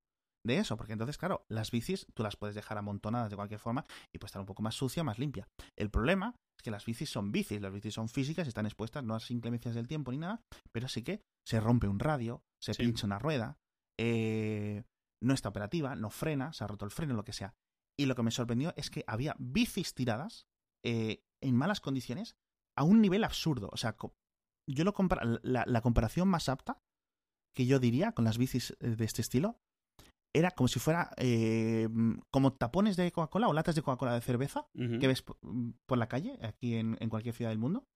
de eso, porque entonces, claro, las bicis tú las puedes dejar amontonadas de cualquier forma y puede estar un poco más sucia, más limpia. El problema es que las bicis son bicis, las bicis son físicas, están expuestas no a las inclemencias del tiempo ni nada, pero sí que se rompe un radio, se pincha una rueda, eh, no está operativa, no frena, se ha roto el freno, lo que sea. Y lo que me sorprendió es que había bicis tiradas eh, en malas condiciones a un nivel absurdo. O sea, yo lo la, la comparación más apta que yo diría con las bicis eh, de este estilo era como si fuera eh, como tapones de Coca-Cola o latas de Coca-Cola de cerveza que ves por la calle, aquí en, cualquier ciudad del mundo.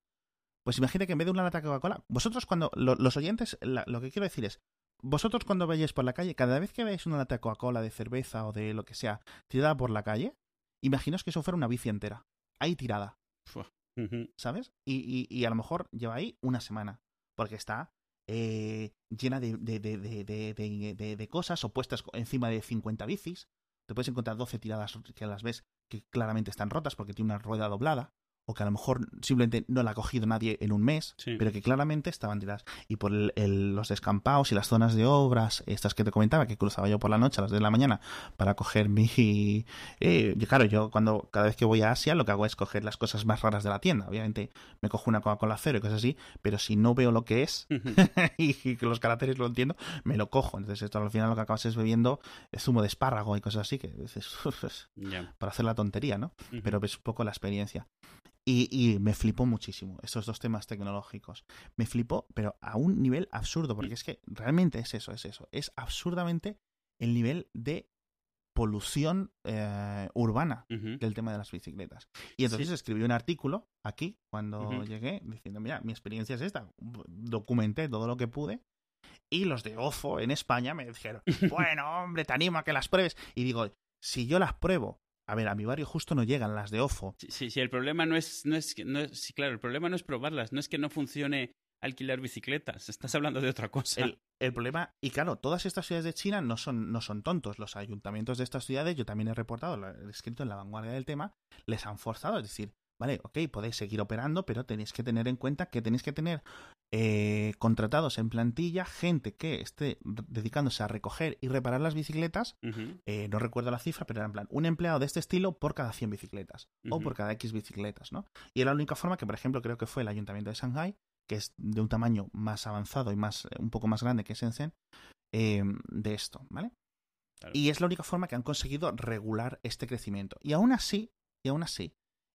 Pues imagínate que en vez de una lata de Coca-Cola, vosotros cuando, los oyentes, lo que quiero decir es, vosotros cuando vayáis por la calle, cada vez que veáis una lata de Coca-Cola, de cerveza o de lo que sea tirada por la calle, imaginaos que eso fuera una bici entera, ahí tirada. ¿Sabes? Y, y, a lo mejor lleva ahí una semana, porque está eh, llena de, de, de, de, cosas o puestas encima de 50 bicis. Te puedes encontrar 12 tiradas que las ves que claramente están rotas porque tiene una rueda doblada o que a lo mejor simplemente no la ha cogido nadie en un mes, pero que claramente estaban tiradas. Y por los descampados y las zonas de obras, estas que te comentaba, que cruzaba yo por la noche a las 10 de la mañana para coger mi... Eh, claro, yo cuando cada vez que voy a Asia lo que hago es coger las cosas más raras de la tienda. Obviamente me cojo una Coca-Cola cero y cosas así, pero si no veo lo que es y que los caracteres lo entiendo, me lo cojo. Entonces esto al final lo que acabas es bebiendo zumo de espárrago y cosas así, que dices, para hacer la tontería, ¿no? Pero ves un poco la experiencia. Y, me flipó muchísimo estos dos temas tecnológicos. Me flipó, pero a un nivel absurdo, porque es que realmente es eso, es eso. Es absurdamente el nivel de polución eh, urbana del tema de las bicicletas. Y entonces escribí un artículo aquí, cuando llegué, diciendo, mira, mi experiencia es esta. Documenté todo lo que pude. Y los de OFO en España me dijeron, bueno, hombre, te animo a que las pruebes. Y digo, si yo las pruebo a ver, a mi barrio justo no llegan las de OFO. Sí, sí, el problema no es, no es, no sí, claro, el problema no es probarlas, no es que no funcione alquilar bicicletas, estás hablando de otra cosa. El, problema, y claro, todas estas ciudades de China no son, no son tontos, los ayuntamientos de estas ciudades, yo también he reportado, lo he escrito en la vanguardia del tema, les han forzado, es decir, vale, ok, podéis seguir operando, pero tenéis que tener en cuenta que tenéis que tener eh, contratados en plantilla gente que esté dedicándose a recoger y reparar las bicicletas. Eh, no recuerdo la cifra, pero era en plan un empleado de este estilo por cada 100 bicicletas o por cada X bicicletas, ¿no? Y era la única forma que, por ejemplo, creo que fue el ayuntamiento de Shanghai, que es de un tamaño más avanzado y más un poco más grande que Shenzhen, eh, de esto, ¿vale? Y es la única forma que han conseguido regular este crecimiento. Y aún así, y aún así,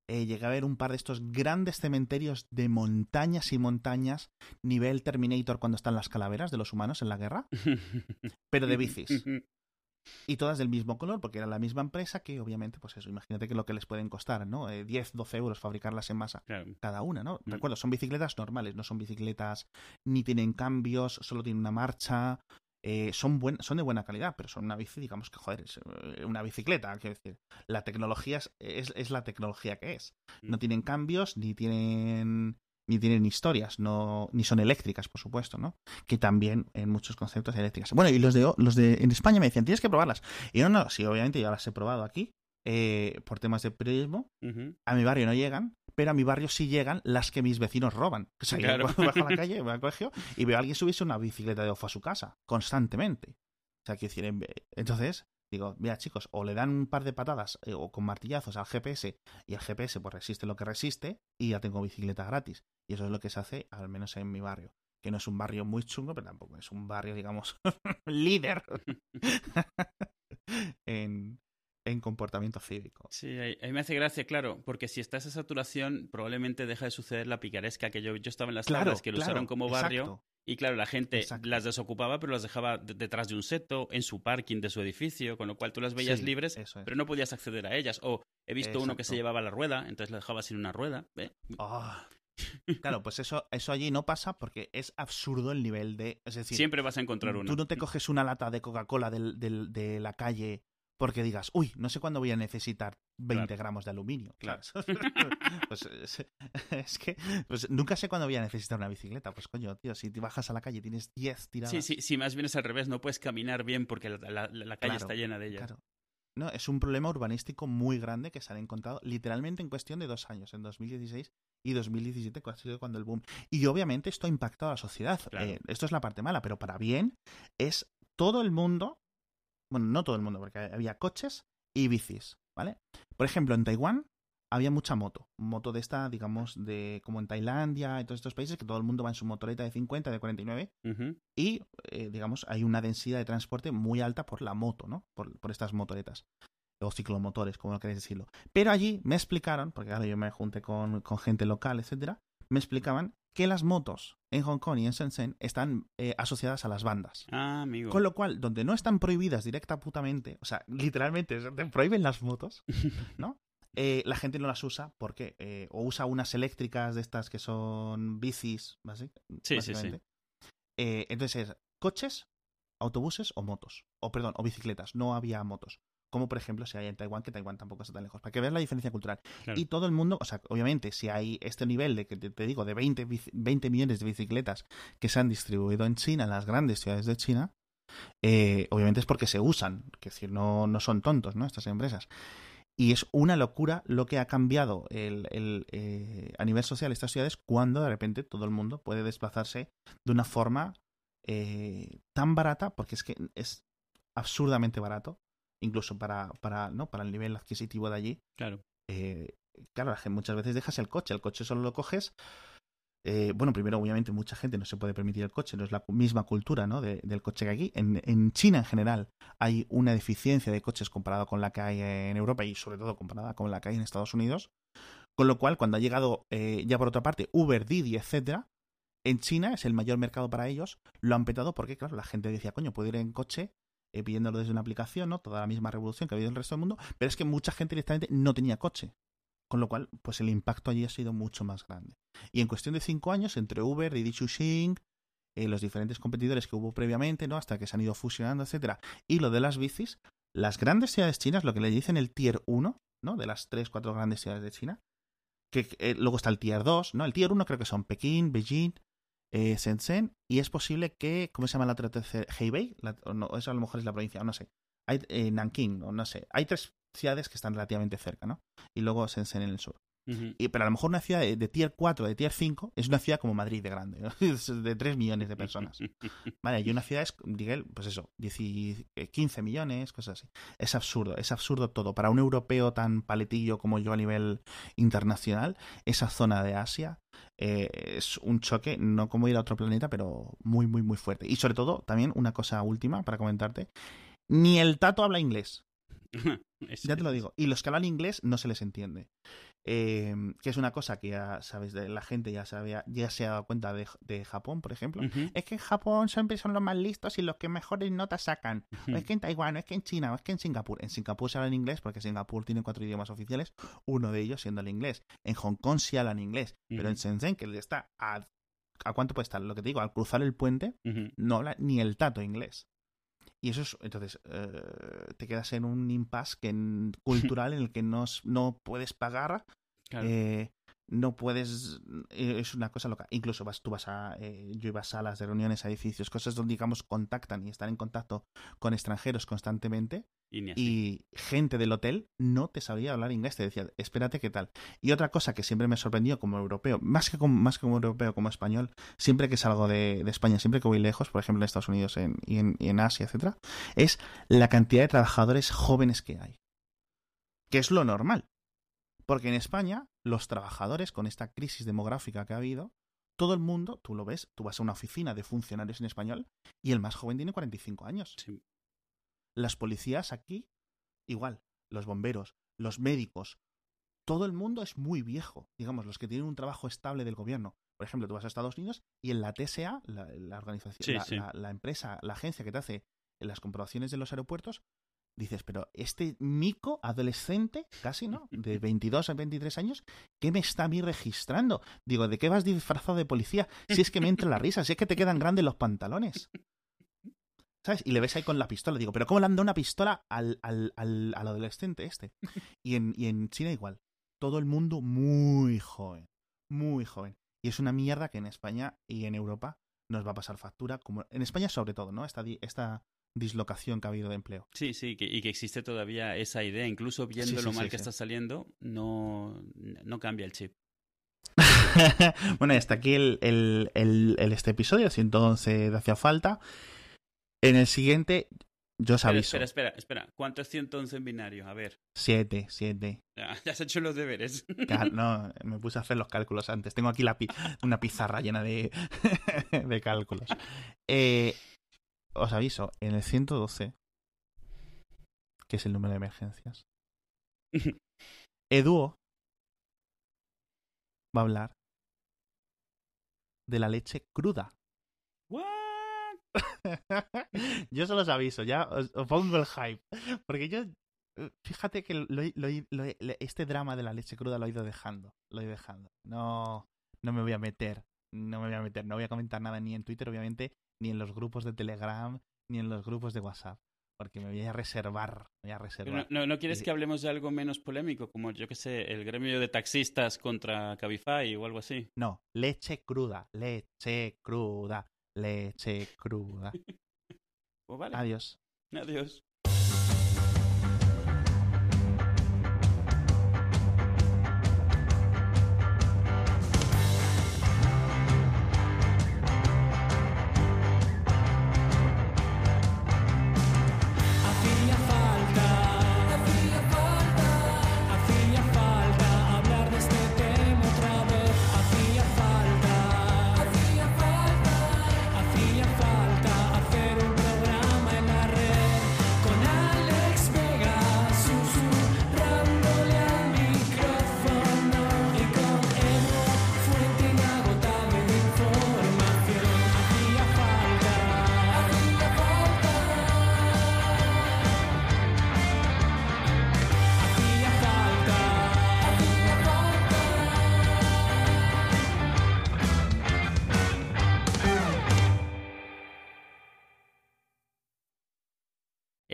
eh, llegué a ver un par de estos grandes cementerios de montañas y montañas, nivel Terminator cuando están las calaveras de los humanos en la guerra, pero de bicis. Y todas del mismo color, porque era la misma empresa que, obviamente, pues eso, imagínate que lo que les pueden costar, ¿no? 10, eh, 12 euros fabricarlas en masa cada una, ¿no? Mm. Recuerdo, son bicicletas normales, no son bicicletas ni tienen cambios, solo tienen una marcha, eh, son, buen, son de buena calidad, pero son una bici, digamos que, joder, es eh, una bicicleta, quiero decir. La tecnología es, es, la tecnología que es. No mm. tienen cambios, ni tienen ni tienen historias, no, ni son eléctricas, por supuesto, ¿no? Que también en muchos conceptos eléctricas. Bueno, y los de, los de en España me decían, tienes que probarlas. Y no, no, sí, obviamente yo las he probado aquí, eh, por temas de periodismo. A mi barrio no llegan, pero a mi barrio sí llegan las que mis vecinos roban. O sea, yo bajo a la calle, voy al colegio y veo a alguien subirse una bicicleta de ojo a su casa, constantemente. O sea, quiero decir, entonces, digo, mira chicos, o le dan un par de patadas eh, o con martillazos al GPS y el GPS pues resiste lo que resiste y ya tengo bicicleta gratis. Y eso es lo que se hace, al menos en mi barrio. Que no es un barrio muy chungo, pero tampoco es un barrio, digamos, líder en, en comportamiento cívico. Sí, a mí me hace gracia, claro, porque si está esa saturación, probablemente deja de suceder la picaresca que yo, yo estaba en las claro, que lo usaron como barrio. Y claro, la gente las desocupaba, pero las dejaba detrás de un seto, en su parking de su edificio, con lo cual tú las veías libres, pero no podías acceder a ellas. O he visto uno que se llevaba la rueda, entonces la dejaba sin una rueda. Ah. Claro, pues eso, eso allí no pasa porque es absurdo el nivel de. Es decir, siempre vas a encontrar una. Tú no te coges una lata de Coca-Cola de la calle porque digas, uy, no sé cuándo voy a necesitar 20 gramos de aluminio. Claro. pues es, que pues nunca sé cuándo voy a necesitar una bicicleta. Pues coño, tío, si te bajas a la calle tienes 10 tiradas. Sí, sí, sí, más bien es al revés, no puedes caminar bien porque la, calle está llena de ellas. Claro. No, es un problema urbanístico muy grande que se han encontrado literalmente en cuestión de dos años, en 2016 y 2017, ha sido cuando el boom. Y obviamente esto ha impactado a la sociedad. Eh, esto es la parte mala, pero para bien es todo el mundo bueno, no todo el mundo, porque había coches y bicis, ¿vale? Por ejemplo, en Taiwán había mucha moto, moto de esta, digamos, de como en Tailandia y todos estos países, que todo el mundo va en su motoreta de 50, de 49, y, eh, digamos, hay una densidad de transporte muy alta por la moto, ¿no? Por, por estas motoretas o ciclomotores, como lo queréis decirlo. Pero allí me explicaron, porque ahora yo me junté con, con gente local, etcétera, me explicaban que las motos en Hong Kong y en Shenzhen están eh, asociadas a las bandas. Ah, amigo. Con lo cual, donde no están prohibidas directa putamente, o sea, literalmente te prohíben las motos, ¿no? Eh, la gente no las usa porque eh, o usa unas eléctricas de estas que son bicis, Sí, sí, sí. entonces, coches, autobuses o motos. O perdón, o bicicletas. No había motos como por ejemplo si hay en Taiwán, que Taiwán tampoco está tan lejos, para que veas la diferencia cultural. Y todo el mundo, o sea, obviamente, si hay este nivel de que te, digo, de 20, 20, millones de bicicletas que se han distribuido en China, en las grandes ciudades de China, eh, obviamente es porque se usan, que decir, no, no son tontos, ¿no? Estas empresas. Y es una locura lo que ha cambiado el, eh, a nivel social estas ciudades cuando de repente todo el mundo puede desplazarse de una forma eh, tan barata, porque es que es absurdamente barato, incluso para, para, ¿no? para el nivel adquisitivo de allí. Claro. Eh, claro, muchas veces dejas el coche, el coche solo lo coges. Eh, bueno, primero, obviamente, mucha gente no se puede permitir el coche, no es la misma cultura ¿no? del coche que aquí. En, en, China, en general, hay una deficiencia de coches comparada con la que hay en Europa y, sobre todo, comparada con la que hay en Estados Unidos. Con lo cual, cuando ha llegado, eh, ya por otra parte, Uber, Didi, etcétera, en China es el mayor mercado para ellos, lo han petado porque, claro, la gente decía, coño, puedo ir en coche eh, pidiéndolo desde una aplicación, ¿no? Toda la misma revolución que ha habido en el resto del mundo, pero es que mucha gente directamente no tenía coche. Con lo cual, pues el impacto allí ha sido mucho más grande. Y en cuestión de cinco años, entre Uber, Didi Chuxing, eh, los diferentes competidores que hubo previamente, ¿no? Hasta que se han ido fusionando, etcétera, y lo de las bicis, las grandes ciudades chinas, lo que le dicen el tier 1, ¿no? De las tres, cuatro grandes ciudades de China, que eh, luego está el tier 2, ¿no? El tier 1 creo que son Pekín, Beijing, eh, y es posible que, ¿cómo se llama la otra tercera? Hebei, no, eso a lo mejor es la provincia, no sé. Hay eh, Nanking, o no sé. Hay tres ciudades que están relativamente cerca, ¿no? Y luego Shenzhen en el sur y, pero a lo mejor una ciudad de, tier 4, de tier 5, es una ciudad como Madrid de grande, de 3 millones de personas. Vale, y una ciudad es, diga, pues eso, 10, 15 millones, cosas así. Es absurdo, es absurdo todo. Para un europeo tan paletillo como yo a nivel internacional, esa zona de Asia eh, es un choque, no como ir a otro planeta, pero muy, muy, muy fuerte. Y sobre todo, también una cosa última para comentarte, ni el tato habla inglés. ya te lo digo. Y los que hablan inglés no se les entiende. Em, que es una cosa que ya sabes, de la gente ya, sabe, ya se ha dado cuenta de, Japón, por ejemplo. Es que en Japón siempre son los más listos y los que mejores notas sacan. es que en Taiwán, es que en China, o es que en Singapur. En Singapur se habla en inglés porque Singapur tiene cuatro idiomas oficiales, uno de ellos siendo el inglés. En Hong Kong se habla en inglés, pero en Shenzhen, que está a, ¿a cuánto puede estar? Lo que te digo, al cruzar el puente, no habla ni el tato inglés. Y eso es, entonces, eh, te quedas en un impasse cultural en el que no, no puedes pagar, eh, no puedes, eh, es una cosa loca. Incluso vas, tú vas a, yo iba a salas de reuniones, a edificios, cosas donde, digamos, contactan y están en contacto con extranjeros constantemente. Y, gente del hotel no te sabía hablar inglés, te decía, espérate qué tal. Y otra cosa que siempre me sorprendió como europeo, más que como, más como europeo, como español, siempre que salgo de, España, siempre que voy lejos, por ejemplo en Estados Unidos y, en, y en Asia, etcétera, es la cantidad de trabajadores jóvenes que hay. Que es lo normal. Porque en España, los trabajadores, con esta crisis demográfica que ha habido, todo el mundo, tú lo ves, tú vas a una oficina de funcionarios en español y el más joven tiene 45 años. Sí. Las policías aquí, igual, los bomberos, los médicos, todo el mundo es muy viejo, digamos, los que tienen un trabajo estable del gobierno. Por ejemplo, tú vas a Estados Unidos y en la TSA, la, organización, la, empresa, la agencia que te hace las comprobaciones de los aeropuertos, dices, pero este mico adolescente, casi, ¿no? De 22 a 23 años, ¿qué me está a mí registrando? Digo, ¿de qué vas disfrazado de policía? Si es que me entra la risa, si es que te quedan grandes los pantalones. ¿Sabes? Y le ves ahí con la pistola. Digo, ¿pero cómo le han dado una pistola al, al, al, adolescente este? Y en, y en China igual. Todo el mundo muy joven. Muy joven. Y es una mierda que en España y en Europa nos va a pasar factura. Como en España sobre todo, ¿no? Esta, esta dislocación que ha habido de empleo. Sí, sí, y que existe todavía esa idea. Incluso viendo lo mal que está saliendo, no, no cambia el chip. bueno, y hasta aquí el, el, el, este episodio, 111 de Hacia Falta. En el siguiente, yo os aviso. Espera, espera, espera. ¿Cuánto es 111 en binario? A ver. Siete, siete. Ya, has hecho los deberes. No, me puse a hacer los cálculos antes. Tengo aquí la una pizarra llena de, de cálculos. Eh, os aviso, en el 112, que es el número de emergencias, Eduo va a hablar de la leche cruda. yo solo os aviso, ya os, pongo el hype. Porque yo, fíjate que este drama de la leche cruda lo he ido dejando. Lo he ido dejando. No, no me voy a meter. No me voy a meter. No voy a comentar nada ni en Twitter, obviamente, ni en los grupos de Telegram, ni en los grupos de WhatsApp. Porque me voy a reservar. voy a reservar. No, no, quieres que hablemos de algo menos polémico? Como, yo que sé, el gremio de taxistas contra Cabify o algo así. No, leche cruda. Leche cruda leche cruda. Pues vale. Adiós. Adiós.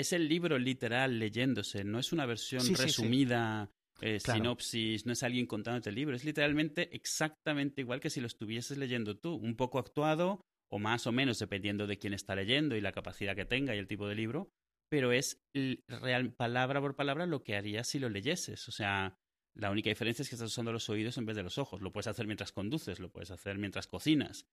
Es el libro literal leyéndose, no es una versión resumida, eh, sinopsis, no es alguien contándote el libro, es literalmente exactamente igual que si lo estuvieses leyendo tú, un poco actuado o más o menos dependiendo de quién está leyendo y la capacidad que tenga y el tipo de libro, pero es real palabra por palabra lo que harías si lo leyeses, o sea, la única diferencia es que estás usando los oídos en vez de los ojos. Lo puedes hacer mientras conduces, lo puedes hacer mientras cocinas.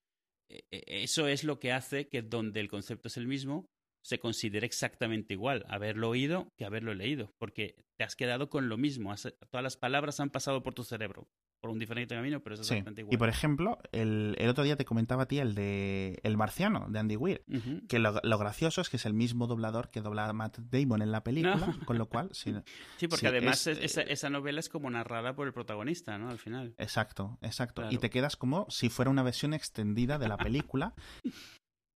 E, e, eso es lo que hace que donde el concepto es el mismo, se considera exactamente igual haberlo oído que haberlo leído, porque te has quedado con lo mismo, todas las palabras han pasado por tu cerebro por un diferente camino, pero es exactamente igual. Y por ejemplo, el, el, otro día te comentaba a ti el de El Marciano, de Andy Weir, que lo, gracioso es que es el mismo doblador que dobla a Matt Damon en la película, con lo cual... Sí, sí porque además eh, esa, novela es como narrada por el protagonista, ¿no? Al final. Exacto, exacto. Y te quedas como si fuera una versión extendida de la película.